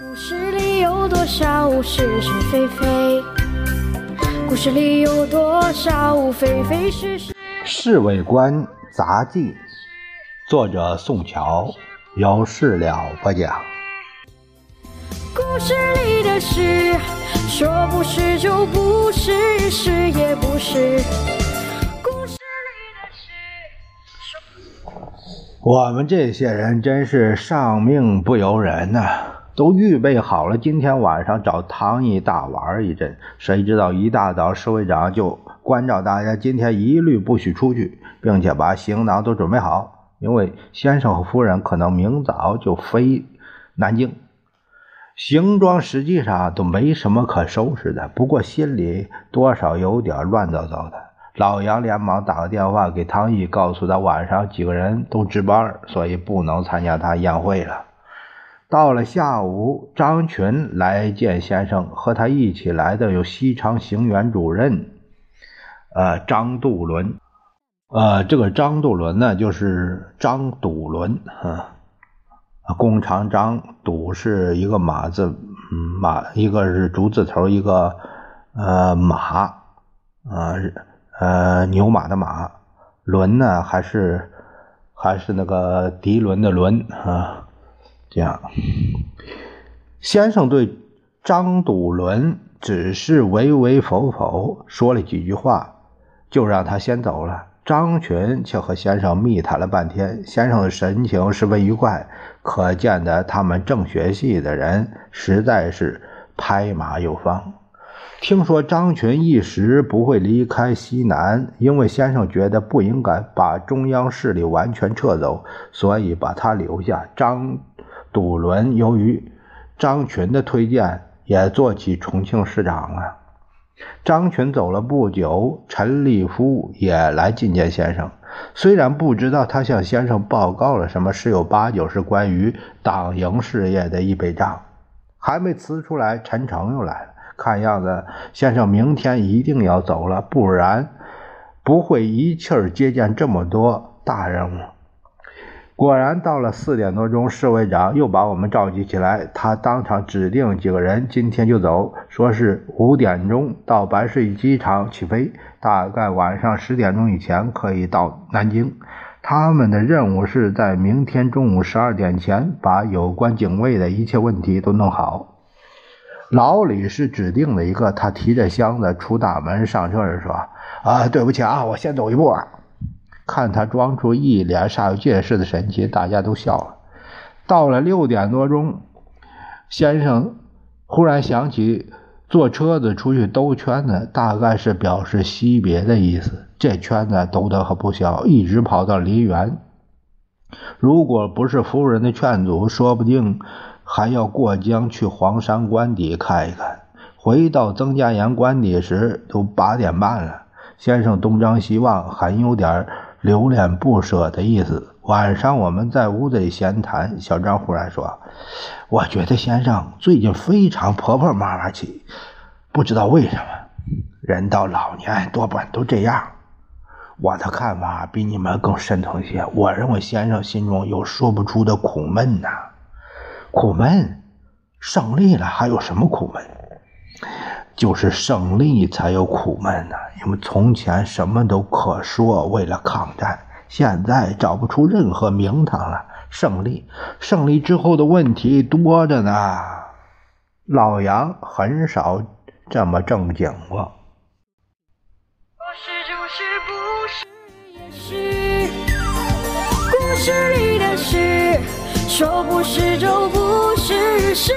故事里有多少是是非非？故事里有多少非非是是？《侍卫官杂记》，作者宋乔，有事了不讲。故事里的事，说不是就不是，是也不是。故事里的事，我们这些人真是上命不由人呐、都预备好了今天晚上找唐毅大玩一阵。谁知道一大早侍卫长就关照大家今天一律不许出去，并且把行囊都准备好，因为先生和夫人可能明早就飞南京。行装实际上都没什么可收拾的，不过心里多少有点乱糟糟的。老杨连忙打个电话给唐毅，告诉他晚上几个人都值班，所以不能参加他宴会了。到了下午，张群来见先生，和他一起来的有西昌行辕主任，呃，张杜伦，呃，这个张杜伦呢，就是张笃伦，啊。弓长张笃是一个马字，马一个是竹字头，一个呃马，呃呃牛马的马，轮呢还是还是那个涤纶的纶啊，这样。先生对张笃伦只是唯唯否否说了几句话，就让他先走了。张群却和先生密谈了半天，先生的神情十分愉快，可见的他们政学系的人实在是拍马有方。听说张群一时不会离开西南，因为先生觉得不应该把中央势力完全撤走，所以把他留下。张杜伦由于张群的推荐，也做起重庆市长了。张群走了不久，陈立夫也来觐见先生。虽然不知道他向先生报告了什么，十有八九是关于党营事业的一笔账。还没辞出来，陈诚又来了。看样子，先生明天一定要走了，不然不会一气儿接见这么多大人物。果然，到了四点多钟，侍卫长又把我们召集起来。他当场指定几个人今天就走，说是五点钟到白水机场起飞，大概晚上十点钟以前可以到南京。他们的任务是在明天中午十二点前把有关警卫的一切问题都弄好。老李是指定的一个，他提着箱子出大门上车时说：“啊，对不起啊，我先走一步啊。”看他装出一脸煞有介事的神情，大家都笑了。到了六点多钟，先生忽然想起坐车子出去兜圈子，大概是表示惜别的意思。这圈子兜得可不小，一直跑到梨园。如果不是夫人的劝阻，说不定还要过江去黄山官邸看一看。回到曾家岩官邸时，都八点半了。先生东张西望，还有点儿留恋不舍的意思。晚上我们在屋子里闲谈，小张忽然说：“我觉得先生最近非常婆婆妈妈气，不知道为什么。人到老年多半都这样。我的看法比你们更深层些。我认为先生心中有说不出的苦闷呐、苦闷，胜利了还有什么苦闷？就是胜利才有苦闷呢、因为从前什么都可说，为了抗战，现在找不出任何名堂了。胜利，胜利之后的问题多着呢。老杨很少这么正经过。不是就是不是也是，故事里的事，说不是就不是，是